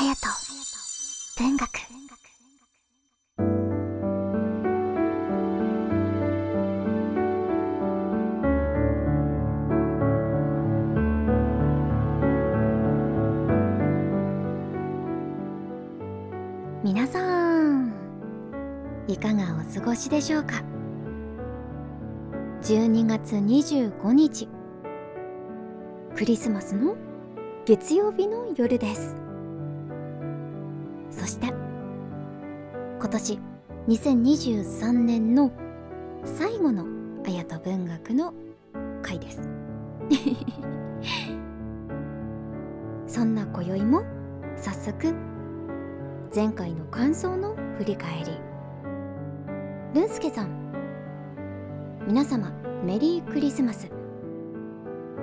隼人文学。皆さんいかがお過ごしでしょうか？12月25日。クリスマスの月曜日の夜です。して今年2023年の最後の綾と文学の回です。そんな今宵も早速前回の感想の振り返り。ルンスケさん皆様メリークリスマス。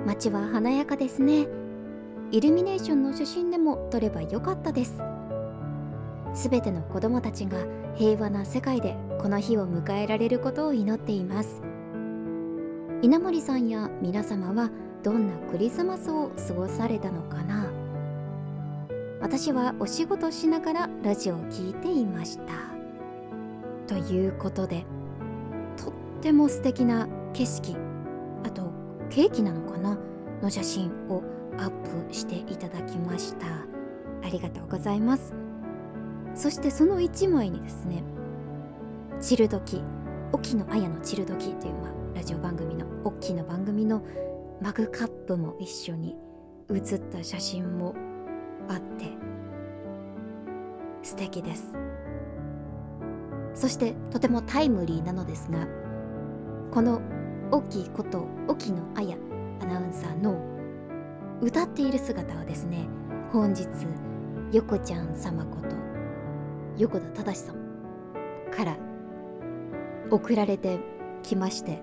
街は華やかですね。イルミネーションの写真でも撮ればよかったです。すべての子供たちが平和な世界でこの日を迎えられることを祈っています。稲森さんや皆様はどんなクリスマスを過ごされたのかな？私はお仕事しながらラジオを聴いていました。ということでとっても素敵な景色あとケーキなのかな？の写真をアップしていただきました。ありがとうございます。そしてその1枚にですね「チルドキ」沖野綾の「チルドキ」という、まあ、ラジオ番組の大きな番組のマグカップも一緒に写った写真もあって素敵です。そしてとてもタイムリーなのですがこの大きいこと沖野綾アナウンサーの歌っている姿をですね本日横ちゃん様こと横田正さんから送られてきまして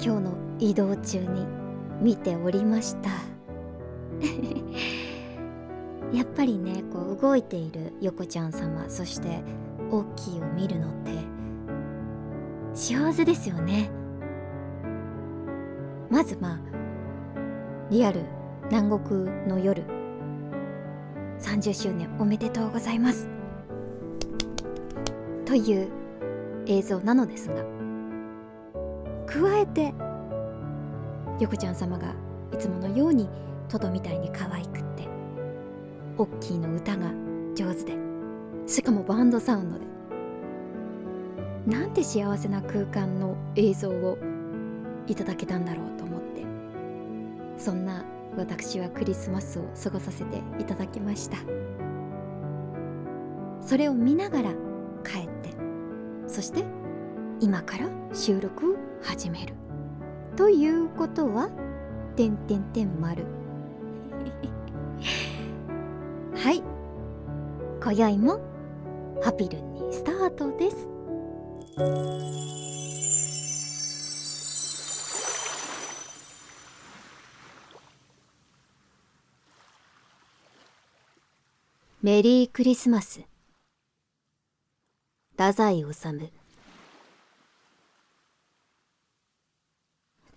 今日の移動中に見ておりました。やっぱりねこう動いている横ちゃん様そして大きいを見るのって幸せですよね。まずまあリアル南国の夜30周年おめでとうございます。という映像なのですが加えて横ちゃん様がいつものようにトドみたいに可愛くってオッキーの歌が上手でしかもバンドサウンドでなんて幸せな空間の映像をいただけたんだろうと思ってそんな私はクリスマスを過ごさせていただきました。それを見ながら帰ってそして今から収録を始める。ということは「てんてんてん丸」はい。今宵もハピルンにスタートです。メリークリスマス。太宰治。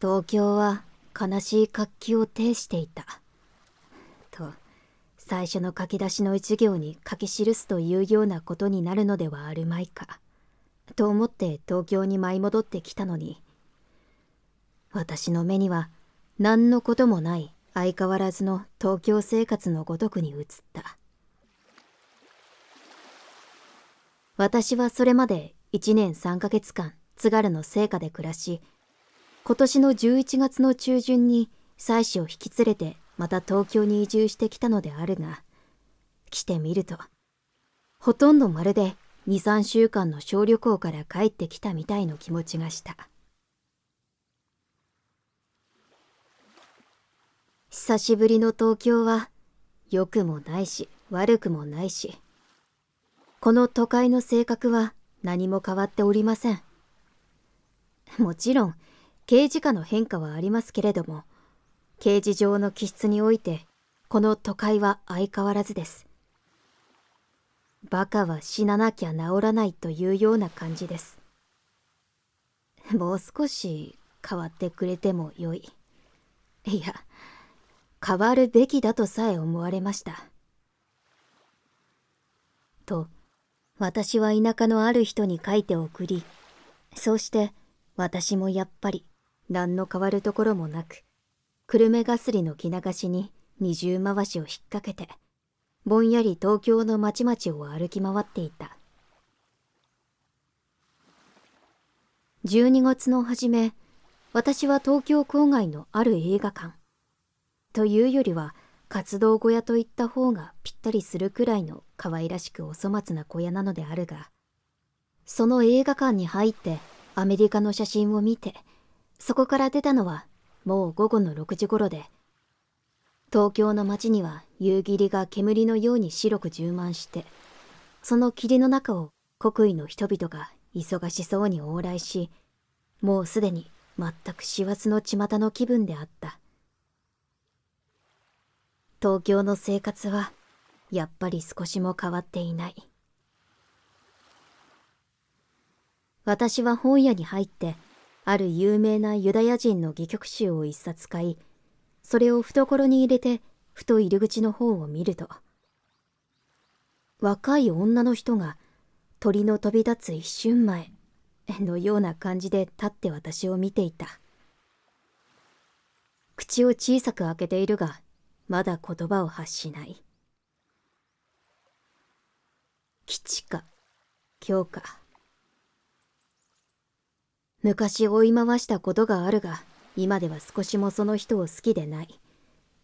東京は悲しい活気を呈していた。と最初の書き出しの一行に書き記すというようなことになるのではあるまいか。と思って東京に舞い戻ってきたのに。私の目には何のこともない相変わらずの東京生活のごとくに映った。私はそれまで1年3ヶ月間津軽の生家で暮らし今年の11月の中旬に妻子を引き連れてまた東京に移住してきたのであるが、来てみると、ほとんどまるで2、3週間の小旅行から帰ってきたみたいの気持ちがした。久しぶりの東京は、良くもないし、悪くもないし、この都会の性格は何も変わっておりません。もちろん、刑事課の変化はありますけれども、刑事上の気質において、この都会は相変わらずです。バカは死ななきゃ治らないというような感じです。もう少し変わってくれてもよい。いや、変わるべきだとさえ思われました。と、私は田舎のある人に書いて送り、そうして私もやっぱり何の変わるところもなく、久留米がすりの着流しに二重回しを引っ掛けて、ぼんやり東京の町々を歩き回っていた。12月の初め、私は東京郊外のある映画館。というよりは、活動小屋といった方がぴったりするくらいの可愛らしくお粗末な小屋なのであるが、その映画館に入ってアメリカの写真を見て、そこから出たのはもう午後の6時頃で、東京の街には夕霧が煙のように白く充満して、その霧の中を国威の人々が忙しそうに往来し、もうすでに全く師走の巷の気分であった。東京の生活はやっぱり少しも変わっていない。私は本屋に入って、ある有名なユダヤ人の戯曲集を一冊買い、それを懐に入れて、ふと入り口の方を見ると、若い女の人が鳥の飛び立つ一瞬前のような感じで立って私を見ていた。口を小さく開けているが、まだ言葉を発しない。基地か、今日か。昔追い回したことがあるが、今では少しもその人を好きでない。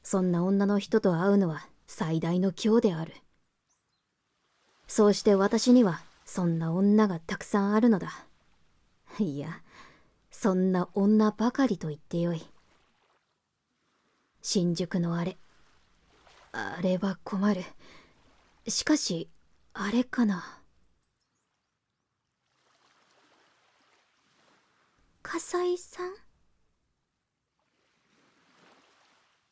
そんな女の人と会うのは最大の今日である。そうして私にはそんな女がたくさんあるのだ。いや、そんな女ばかりと言ってよい。新宿のあれ。あれは困る。しかし、あれかな。笠井さん？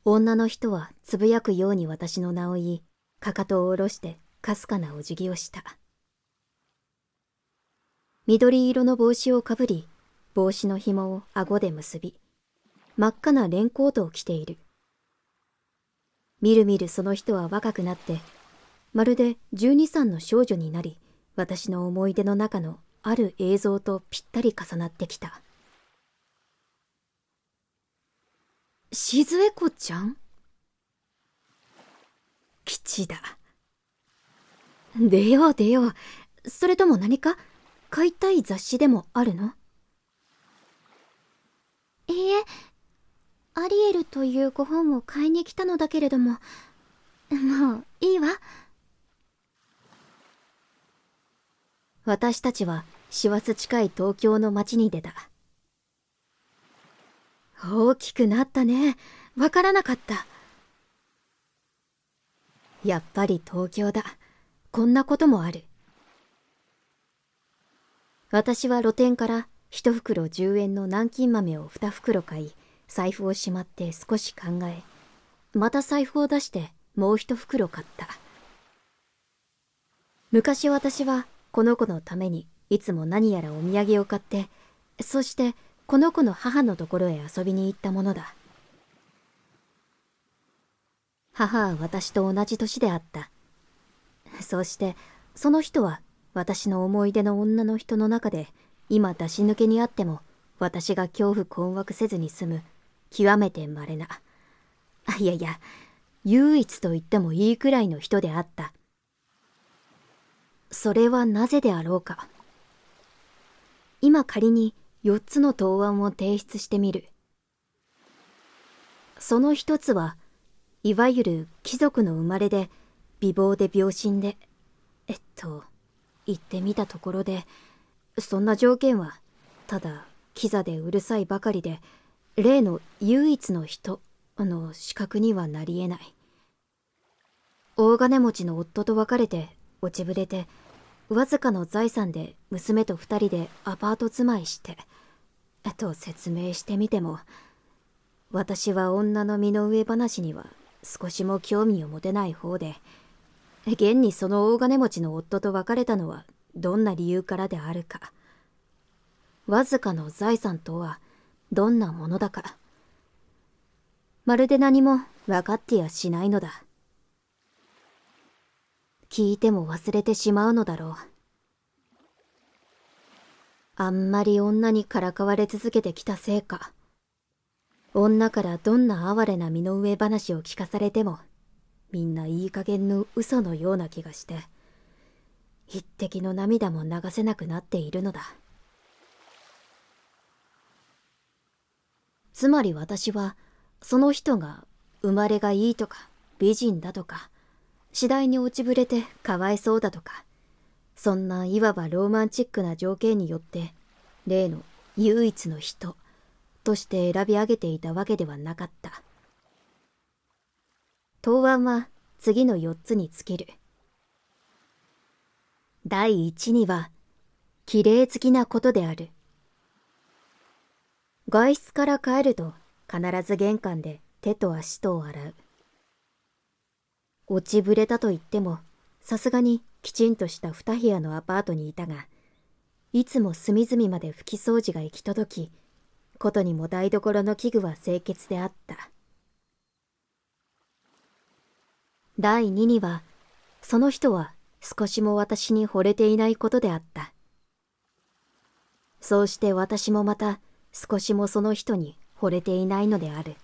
女の人はつぶやくように私の名を言い、かかとを下ろしてかすかなお辞儀をした。緑色の帽子をかぶり、帽子の紐を顎で結び、真っ赤なレンコートを着ている。みるみるその人は若くなって、まるで12、3の少女になり、私の思い出の中のある映像とぴったり重なってきた。しずえこちゃん？吉だ。出よう出よう。それとも何か？買いたい雑誌でもあるの？いいえ、アリエルというご本を買いに来たのだけれども、もういいわ。私たちは師走近い東京の街に出た。大きくなったね。わからなかった。やっぱり東京だ。こんなこともある。私は露店から一袋10円の南京豆を2袋買い、財布をしまって少し考え、また財布を出してもう一袋買った。昔私はこの子のためにいつも何やらお土産を買って、そしてこの子の母のところへ遊びに行ったものだ。母は私と同じ年であった。そうして、その人は私の思い出の女の人の中で、今出し抜けにあっても、私が恐怖困惑せずに済む、極めて稀な。いやいや、唯一と言ってもいいくらいの人であった。それはなぜであろうか。今仮に4つの答案を提出してみる。その一つは、いわゆる貴族の生まれで、美貌で病身で、えっと、言ってみたところで、そんな条件は、ただ、キザでうるさいばかりで、例の唯一の人の資格にはなり得ない。大金持ちの夫と別れて、落ちぶれて、わずかの財産で娘と二人でアパート住まいして、と説明してみても、私は女の身の上話には少しも興味を持てない方で、現にその大金持ちの夫と別れたのはどんな理由からであるか。わずかの財産とはどんなものだか。まるで何も分かってやしないのだ。聞いても忘れてしまうのだろう。あんまり女にからかわれ続けてきたせいか。女からどんな哀れな身の上話を聞かされても、みんないい加減の嘘のような気がして、一滴の涙も流せなくなっているのだ。つまり私は、その人が生まれがいいとか、美人だとか、次第に落ちぶれてかわいそうだとか、そんないわばローマンチックな条件によって、例の唯一の人として選び上げていたわけではなかった。答案は次の4つに尽きる。第1には、綺麗好きなことである。外出から帰ると必ず玄関で手と足とを洗う。落ちぶれたと言っても、さすがにきちんとした二部屋のアパートにいたが、いつも隅々まで拭き掃除が行き届き、ことにも台所の器具は清潔であった。第二には、その人は少しも私に惚れていないことであった。そうして私もまた少しもその人に惚れていないのである。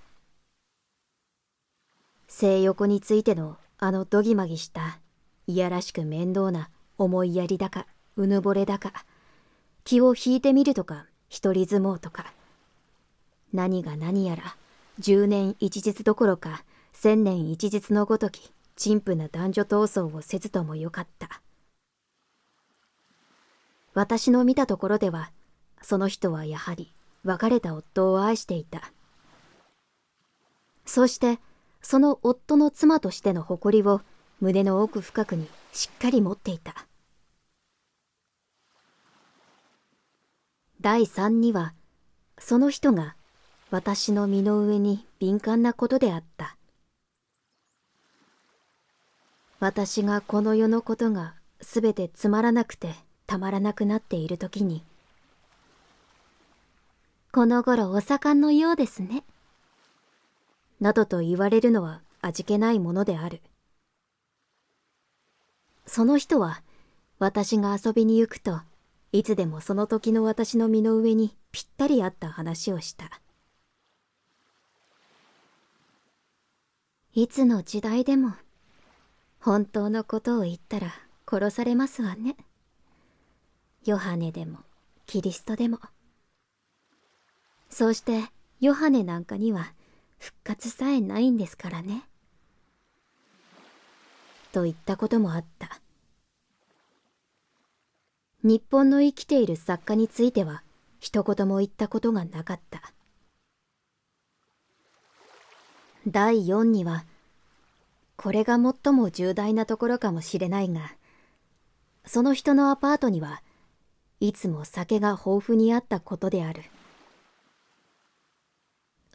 性欲についてのあのどぎまぎしたいやらしく面倒な思いやりだかうぬぼれだか気を引いてみるとか一人相撲とか何が何やら十年一日どころか千年一日のごとき陳腐な男女闘争をせずともよかった私の見たところではその人はやはり別れた夫を愛していた。そしてその夫の妻としての誇りを胸の奥深くにしっかり持っていた。第三にはその人が私の身の上に敏感なことであった。私がこの世のことがすべてつまらなくてたまらなくなっている時にこの頃お盛んのようですね。などと言われるのは味気ないものである。その人は私が遊びに行くといつでもその時の私の身の上にぴったり合った話をした。いつの時代でも本当のことを言ったら殺されますわね。ヨハネでもキリストでも。そうしてヨハネなんかには復活さえないんですからね。と言ったこともあった。日本の生きている作家については一言も言ったことがなかった。第4には、これが最も重大なところかもしれないが、その人のアパートにはいつも酒が豊富にあったことである。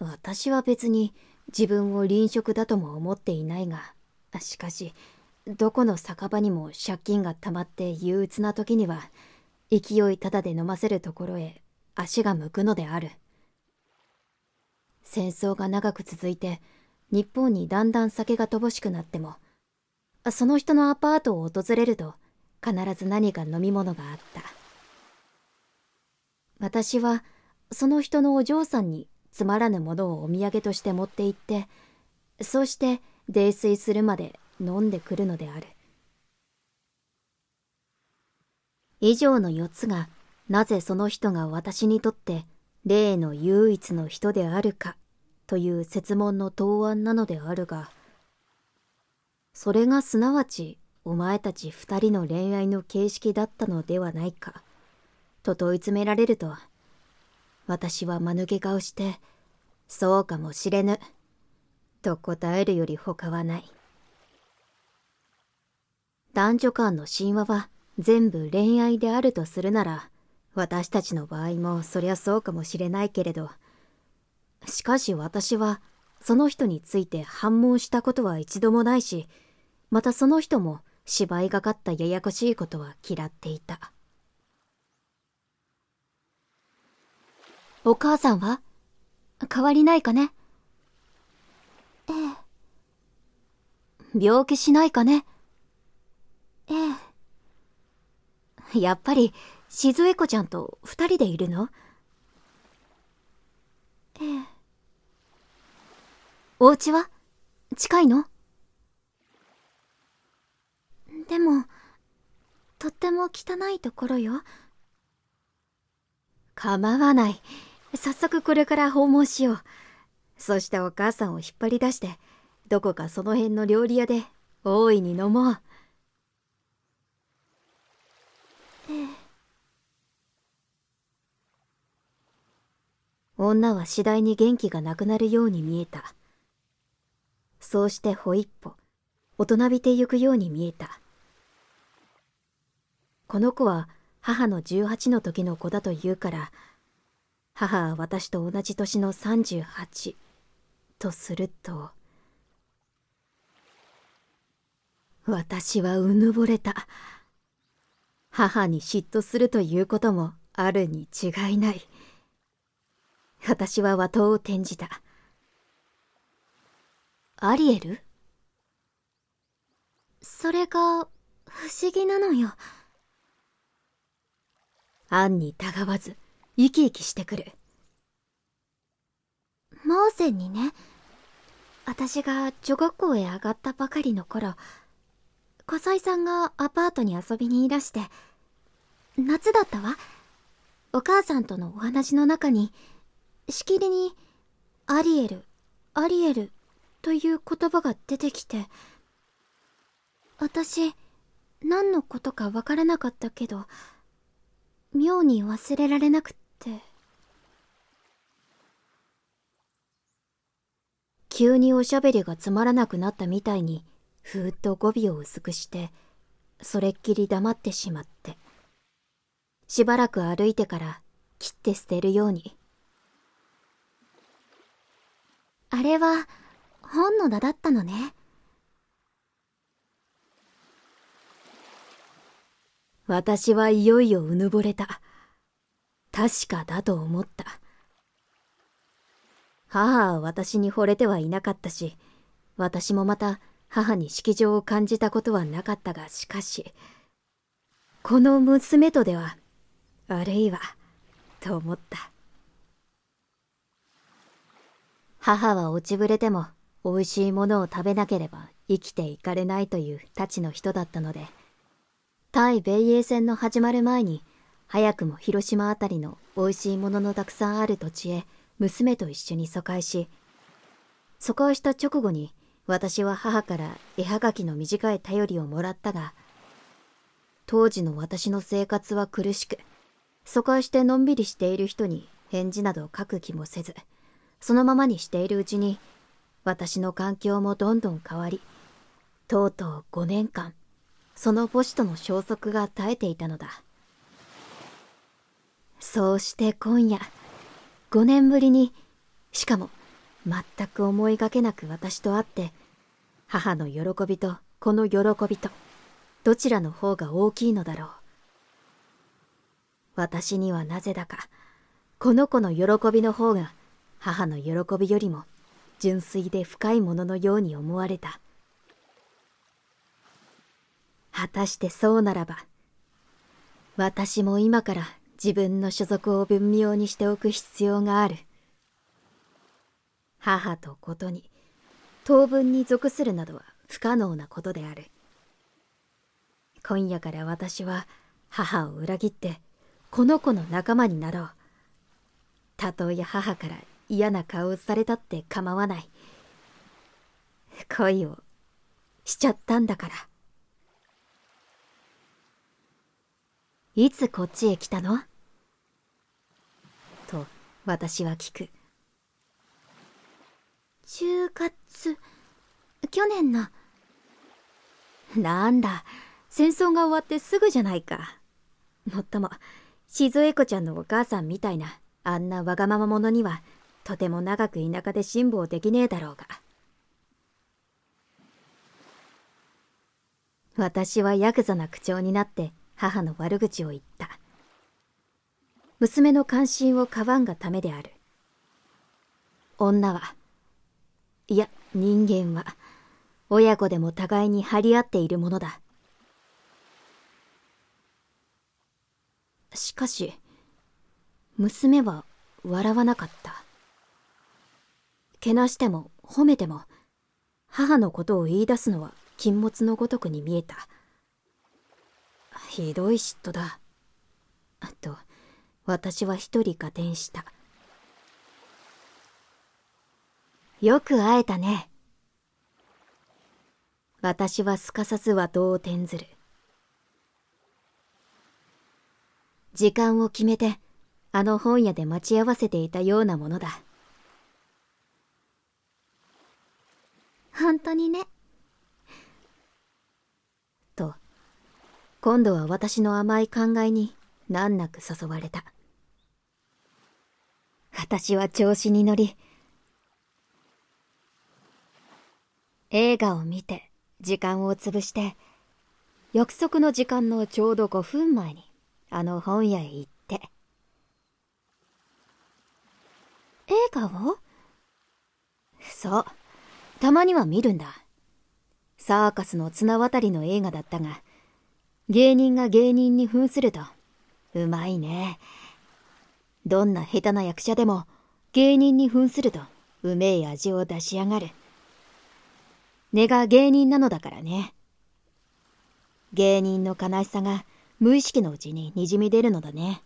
私は別に自分を臨職だとも思っていないが、しかし、どこの酒場にも借金が溜まって憂鬱な時には、勢いただで飲ませるところへ足が向くのである。戦争が長く続いて、日本にだんだん酒が乏しくなっても、その人のアパートを訪れると、必ず何か飲み物があった。私は、その人のお嬢さんにつまらぬものをお土産として持って行って、そうして泥酔するまで飲んでくるのである。以上の4つが、なぜその人が私にとって例の唯一の人であるかという説問の答案なのであるが、それがすなわちお前たち二人の恋愛の形式だったのではないか、と問い詰められると、私は間抜け顔して、そうかもしれぬ、と答えるより他はない。男女間の神話は全部恋愛であるとするなら、私たちの場合もそりゃそうかもしれないけれど、しかし私はその人について反問したことは一度もないし、またその人も芝居がかったややこしいことは嫌っていた。お母さんは？変わりないかね？ええ。病気しないかね？ええ。やっぱり静江子ちゃんと二人でいるの？ええ。お家は？近いの？でもとっても汚いところよ。構わない。早速これから訪問しよう。そしてお母さんを引っ張り出してどこかその辺の料理屋で大いに飲もう。ええ。女は次第に元気がなくなるように見えた。そうしてほ一歩大人びてゆくように見えた。この子は母の18の時の子だと言うから母は私と同じ年の38とすると私はうぬぼれた。母に嫉妬するということもあるに違いない。私は和刀を転じた。アリエル？それが不思議なのよ。アンにたがわず生き生きしてくる。モーセンにね私が女学校へ上がったばかりの頃笠井さんがアパートに遊びにいらして夏だったわ。お母さんとのお話の中にしきりに「アリエルアリエル」という言葉が出てきて私何のことかわからなかったけど妙に忘れられなくって。急におしゃべりがつまらなくなったみたいにふーっと語尾を薄くしてそれっきり黙ってしまって。しばらく歩いてから切って捨てるように。あれは本の名だったのね。私はいよいようぬぼれた確かだと思った。母は私に惚れてはいなかったし私もまた母に色情を感じたことはなかったがしかしこの娘とでは悪いわと思った。母は落ちぶれても美味しいものを食べなければ生きていかれないというたちの人だったので対米英戦の始まる前に早くも広島あたりの美味しいもののたくさんある土地へ娘と一緒に疎開し疎開した直後に私は母から絵はがきの短い頼りをもらったが、当時の私の生活は苦しく、疎開してのんびりしている人に返事など書く気もせず、そのままにしているうちに、私の環境もどんどん変わり、とうとう5年間、その母子との消息が絶えていたのだ。そうして今夜、5年ぶりに、しかも全く思いがけなく私と会って母の喜びとこの喜びとどちらの方が大きいのだろう。私にはなぜだかこの子の喜びの方が母の喜びよりも純粋で深いもののように思われた。果たしてそうならば私も今から自分の所属を文明にしておく必要がある。母とことに当分に属するなどは不可能なことである。今夜から私は母を裏切ってこの子の仲間になろう。たとえ母から嫌な顔をされたって構わない。恋をしちゃったんだから。いつこっちへ来たの？私は聞く。10月去年の。なんだ。戦争が終わってすぐじゃないか。もっとも静江子ちゃんのお母さんみたいなあんなわがまま者にはとても長く田舎で辛抱できねえだろうが。私はヤクザな口調になって母の悪口を言った。娘の関心をかばんがためである。女はいや人間は親子でも互いに張り合っているものだ。しかし娘は笑わなかった。けなしても褒めても母のことを言い出すのは禁物のごとくに見えた。ひどい嫉妬だ。と私は一人合点したよく会えたね。私はすかさず的を転ずる。時間を決めてあの本屋で待ち合わせていたようなものだ。本当にね。と今度は私の甘い考えに難なく誘われた私は調子に乗り映画を見て時間を潰して約束の時間のちょうど5分前にあの本屋へ行って映画を？そうたまには見るんだ。サーカスの綱渡りの映画だったが芸人が芸人に扮するとうまいね。どんな下手な役者でも芸人に扮するとうめえ味を出しやがる。根が芸人なのだからね。芸人の悲しさが無意識のうちににじみ出るのだね。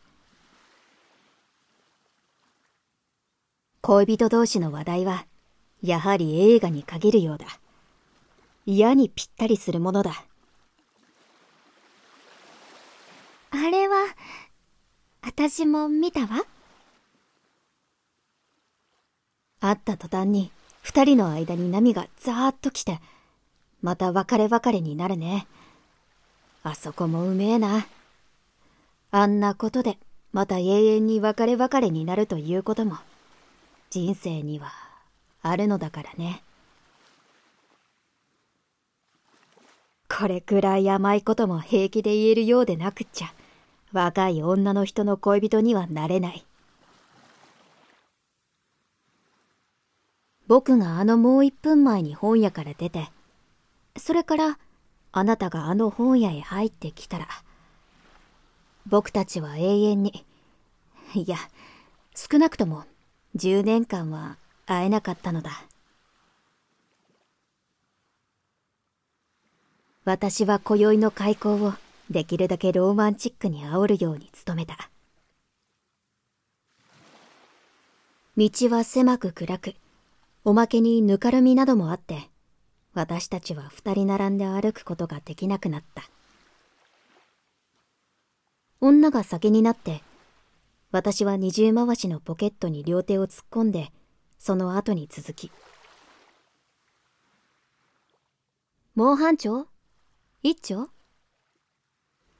恋人同士の話題はやはり映画に限るようだ。嫌にぴったりするものだ。あれは私も見たわ。会った途端に二人の間に波がザーッと来てまた別れ別れになるね。あそこもうめえな。あんなことでまた永遠に別れ別れになるということも人生にはあるのだからね。これくらい甘いことも平気で言えるようでなくっちゃ。若い女の人の恋人にはなれない。僕があのもう一分前に本屋から出てそれからあなたがあの本屋へ入ってきたら僕たちは永遠にいや少なくとも10年間は会えなかったのだ。私は今宵の開口をできるだけローマンチックに煽るように努めた。道は狭く暗くおまけにぬかるみなどもあって私たちは二人並んで歩くことができなくなった。女が先になって私は二重回しのポケットに両手を突っ込んでその後に続き。もう班長一丁？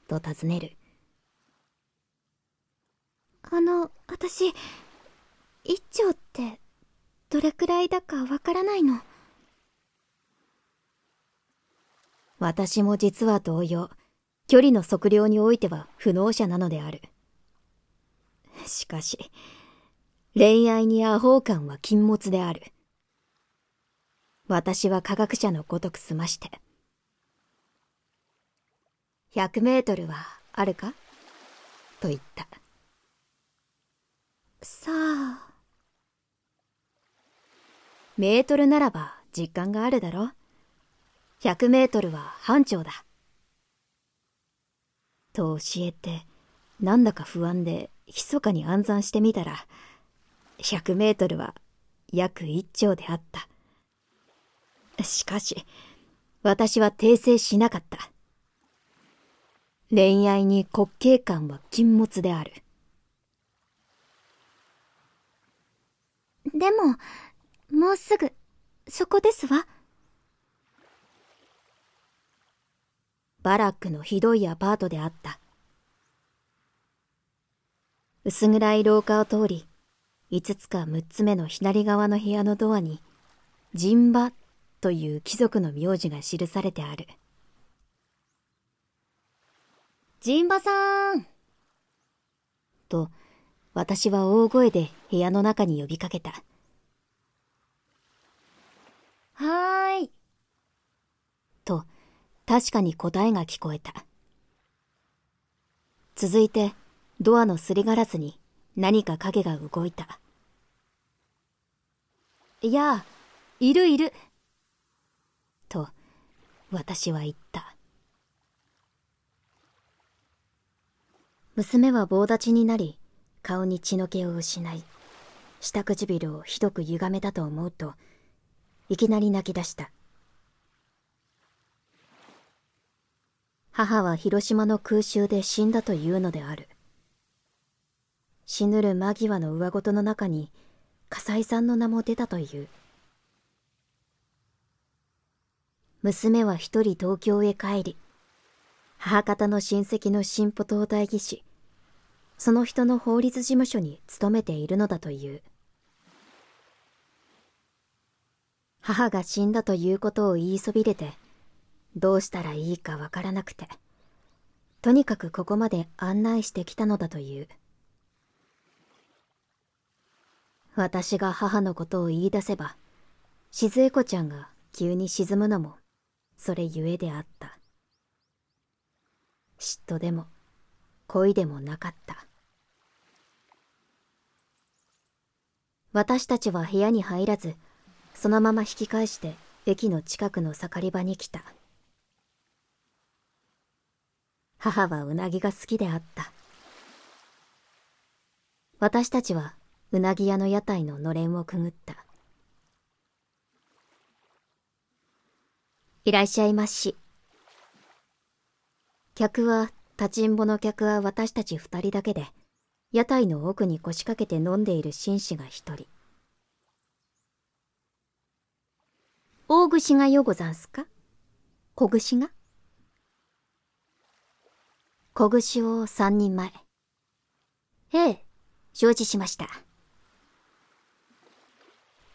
と尋ねる。あの、私、一丁ってどれくらいだかわからないの。私も実は同様、距離の測量においては不能者なのである。しかし、恋愛にアホ感は禁物である。私は科学者のごとく済まして。100メートルはあるか？と言った。さあ。メートルならば実感があるだろ100メートルは班長だ。と教えて、なんだか不安で密かに暗算してみたら、100メートルは約1丁であった。しかし、私は訂正しなかった。恋愛に滑稽感は禁物である。でも、もうすぐ、そこですわ。バラックのひどいアパートであった。薄暗い廊下を通り、5つか6つ目の左側の部屋のドアに、陣馬という貴族の名字が記されてある。陣馬さんと、私は大声で部屋の中に呼びかけた。はーい。と、確かに答えが聞こえた。続いて、ドアのすりガラスに何か影が動いた。いや、いるいる。と、私は言った。娘は棒立ちになり、顔に血の気を失い、下唇をひどく歪めたと思うと、いきなり泣き出した。母は広島の空襲で死んだというのである。死ぬる間際の上ごとの中に、笠井さんの名も出たという。娘は一人東京へ帰り、母方の親戚の新婦と代議し、その人の法律事務所に勤めているのだという。母が死んだということを言いそびれて、どうしたらいいかわからなくて、とにかくここまで案内してきたのだという。私が母のことを言い出せば、静江子ちゃんが急に沈むのも、それゆえであった。嫉妬でも、恋でもなかった。私たちは部屋に入らず、そのまま引き返して駅の近くの盛り場に来た。母はうなぎが好きであった。私たちはうなぎ屋の屋台ののれんをくぐった。いらっしゃいまし。客は、立ちんぼの客は私たち二人だけで、屋台の奥に腰掛けて飲んでいる紳士が一人。大串がよござんすか？小串が？小串を三人前。ええ、承知しました。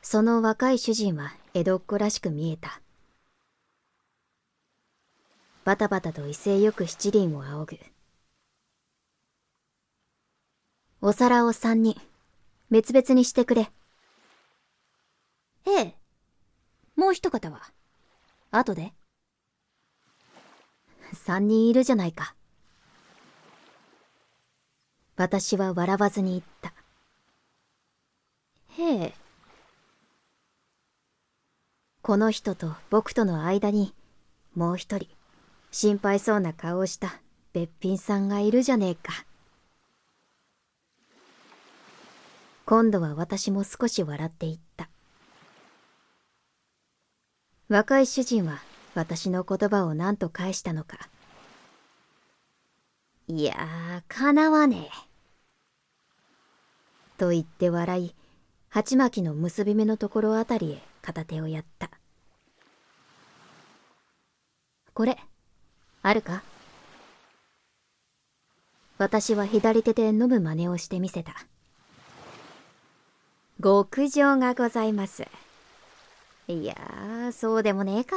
その若い主人は江戸っ子らしく見えた。バタバタと威勢よく七輪を仰ぐ。お皿を三人、別々にしてくれ。ええ。もう一方は？後で三人いるじゃないか。私は笑わずに言った。へえ。この人と僕との間に、もう一人、心配そうな顔をしたべっぴんさんがいるじゃねえか。今度は私も少し笑っていった。若い主人は私の言葉を何と返したのか。いやー、かなわねえ。と言って笑い、鉢巻きの結び目のところあたりへ片手をやった。これ、あるか？私は左手で飲む真似をしてみせた。極上がございます。いやー、そうでもねえか。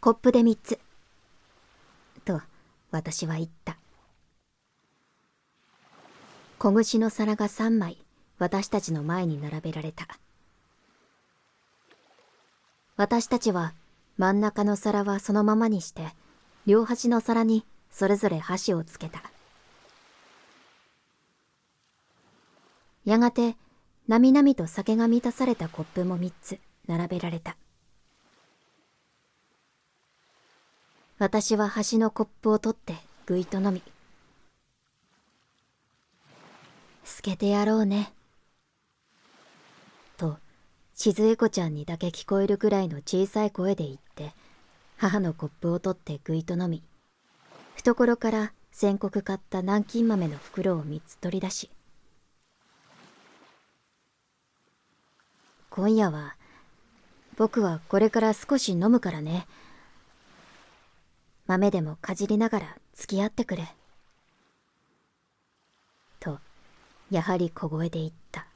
コップで三つ。と、私は言った。小串の皿が三枚、私たちの前に並べられた。私たちは、真ん中の皿はそのままにして、両端の皿にそれぞれ箸をつけた。やがて、なみなみと酒が満たされたコップも三つ並べられた。私は端のコップを取ってぐいと飲み。透けてやろうね。と、静江子ちゃんにだけ聞こえるくらいの小さい声で言って、母のコップを取ってぐいと飲み、懐から先刻買った南京豆の袋を三つ取り出し、今夜は、僕はこれから少し飲むからね。豆でもかじりながら付き合ってくれ。と、やはり小声で言った。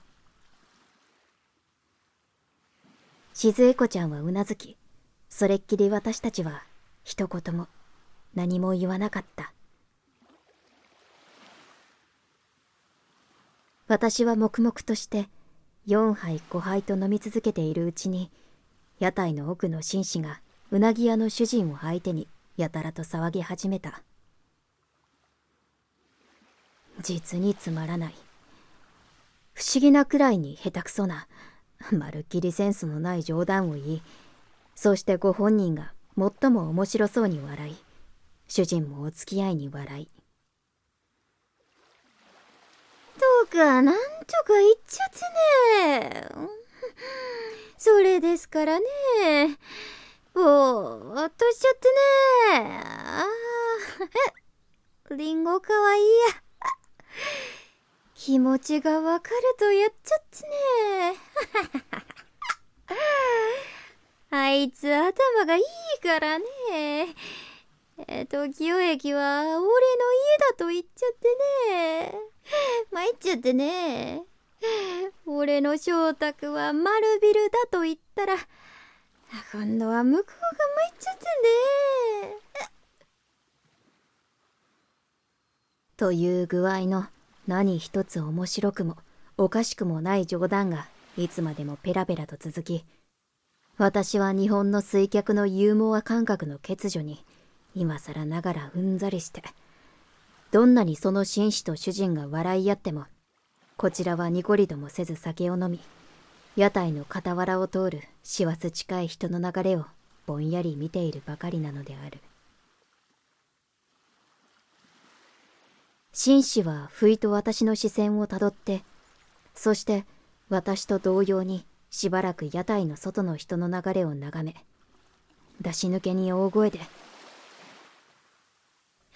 静江子ちゃんはうなずき、それっきり私たちは一言も何も言わなかった。私は黙々として4杯5杯と飲み続けているうちに、屋台の奥の紳士がうなぎ屋の主人を相手にやたらと騒ぎ始めた。実につまらない不思議なくらいに下手くそなまるっきりセンスのない冗談を言いそしてご本人が最も面白そうに笑い主人もお付き合いに笑いとかなんとか言っちゃってね。それですからねぼーっとしちゃってね。ああリンゴかわいいや。気持ちがわかるとやっちゃってね。あい。つ頭がいいからね。え時代駅は俺の家だと言っちゃってね。参っちゃってね。俺の翔太は丸ビルだと言ったら今度は向こうが参っちゃってね という具合の何一つ面白くもおかしくもない冗談がいつまでもペラペラと続き私は日本の水客のユーモア感覚の欠如に今更ながらうんざりして。どんなにその紳士と主人が笑い合ってもこちらはニコリともせず酒を飲み屋台の傍らを通る師走近い人の流れをぼんやり見ているばかりなのである。紳士は不意と私の視線をたどってそして私と同様にしばらく屋台の外の人の流れを眺め出し抜けに大声で「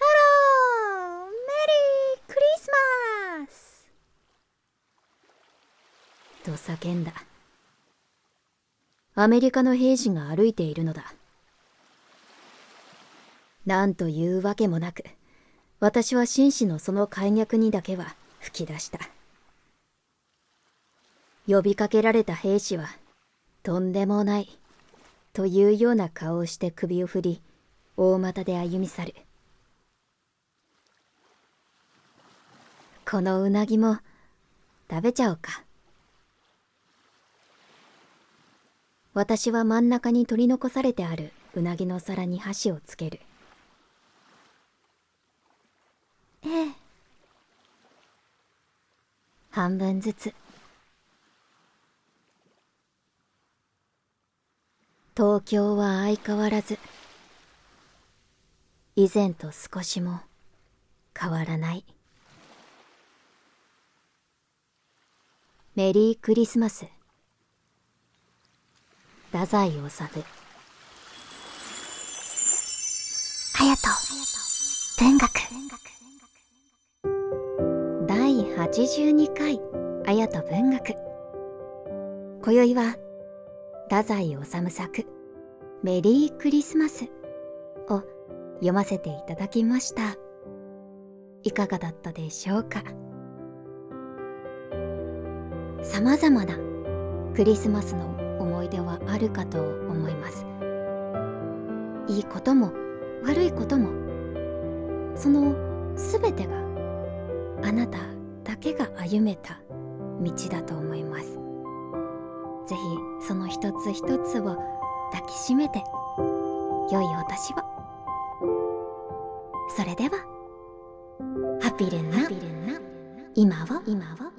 ハローメリークリスマス!」と叫んだアメリカの兵士が歩いているのだなんというわけもなく私は紳士のその解虐にだけは吹き出した呼びかけられた兵士は、とんでもない、というような顔をして首を振り、大股で歩み去る。このうなぎも、食べちゃおうか。私は真ん中に取り残されてあるうなぎの皿に箸をつける。ええ。半分ずつ。東京は相変わらず以前と少しも変わらないメリークリスマス太宰治隼人文学第82回綾人文学。今宵は太宰治作「メリークリスマス」を読ませていただきました。いかがだったでしょうか？さまざまなクリスマスの思い出はあるかと思います。いいことも悪いこともその全てがあなただけが歩めた道だと思います。ぜひその一つ一つを抱きしめて良いお年を。それではハピルンな今を。今を